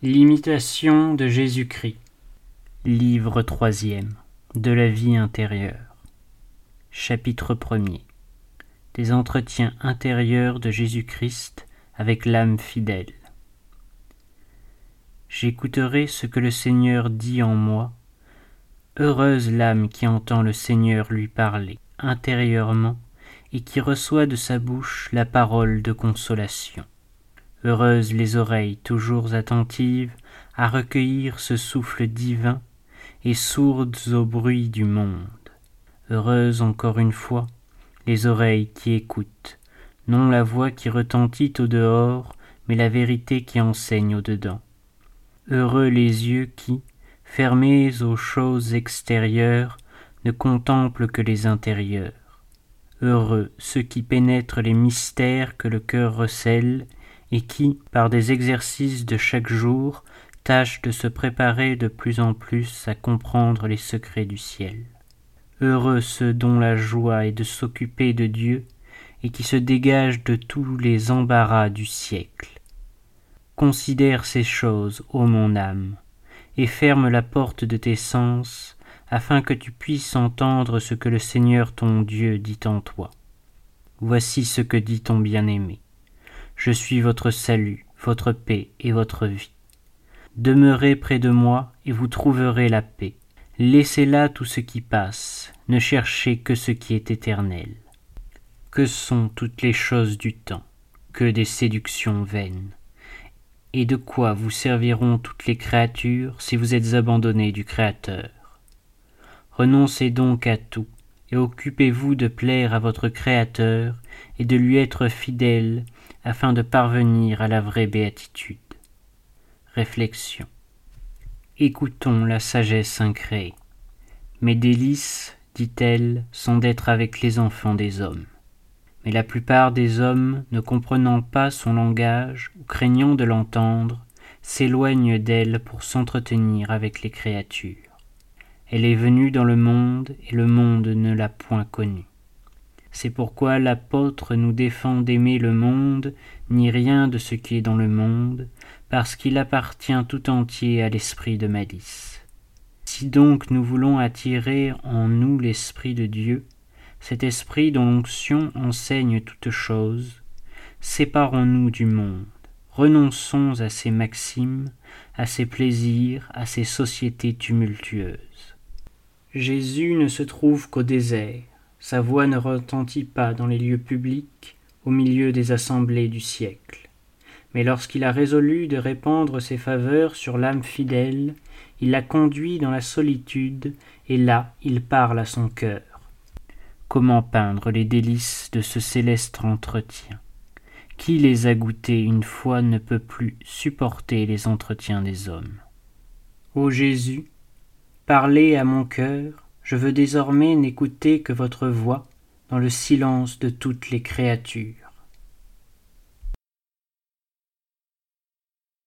L'imitation de Jésus-Christ. Livre troisième. De la vie intérieure. Chapitre premier. Des entretiens intérieurs de Jésus-Christ avec l'âme fidèle. J'écouterai ce que le Seigneur dit en moi. Heureuse l'âme qui entend le Seigneur lui parler intérieurement et qui reçoit de sa bouche la parole de consolation. Heureuses les oreilles toujours attentives à recueillir ce souffle divin et sourdes au bruit du monde. Heureuses encore une fois les oreilles qui écoutent, non la voix qui retentit au dehors, mais la vérité qui enseigne au dedans. Heureux les yeux qui, fermés aux choses extérieures, ne contemplent que les intérieurs. Heureux ceux qui pénètrent les mystères que le cœur recèle et qui, par des exercices de chaque jour, tâchent de se préparer de plus en plus à comprendre les secrets du ciel. Heureux ceux dont la joie est de s'occuper de Dieu et qui se dégagent de tous les embarras du siècle. Considère ces choses, ô mon âme, et ferme la porte de tes sens, afin que tu puisses entendre ce que le Seigneur ton Dieu dit en toi. Voici ce que dit ton bien-aimé. Je suis votre salut, votre paix et votre vie. Demeurez près de moi et vous trouverez la paix. Laissez là tout ce qui passe, ne cherchez que ce qui est éternel. Que sont toutes les choses du temps que des séductions vaines? Et de quoi vous serviront toutes les créatures si vous êtes abandonnés du Créateur? Renoncez donc à tout, et occupez-vous de plaire à votre Créateur et de lui être fidèle afin de parvenir à la vraie béatitude. Réflexion. Écoutons la sagesse incréée. Mes délices, dit-elle, sont d'être avec les enfants des hommes. Mais la plupart des hommes, ne comprenant pas son langage ou craignant de l'entendre, s'éloignent d'elle pour s'entretenir avec les créatures. Elle est venue dans le monde et le monde ne l'a point connue. C'est pourquoi l'apôtre nous défend d'aimer le monde, ni rien de ce qui est dans le monde, parce qu'il appartient tout entier à l'esprit de malice. Si donc nous voulons attirer en nous l'esprit de Dieu, cet esprit dont l'onction enseigne toutes choses, séparons-nous du monde, renonçons à ses maximes, à ses plaisirs, à ses sociétés tumultueuses. Jésus ne se trouve qu'au désert, sa voix ne retentit pas dans les lieux publics, au milieu des assemblées du siècle. Mais lorsqu'il a résolu de répandre ses faveurs sur l'âme fidèle, il la conduit dans la solitude, et là il parle à son cœur. Comment peindre les délices de ce céleste entretien? Qui les a goûtés une fois ne peut plus supporter les entretiens des hommes? Ô Jésus, Parlez à mon cœur, je veux désormais n'écouter que votre voix dans le silence de toutes les créatures.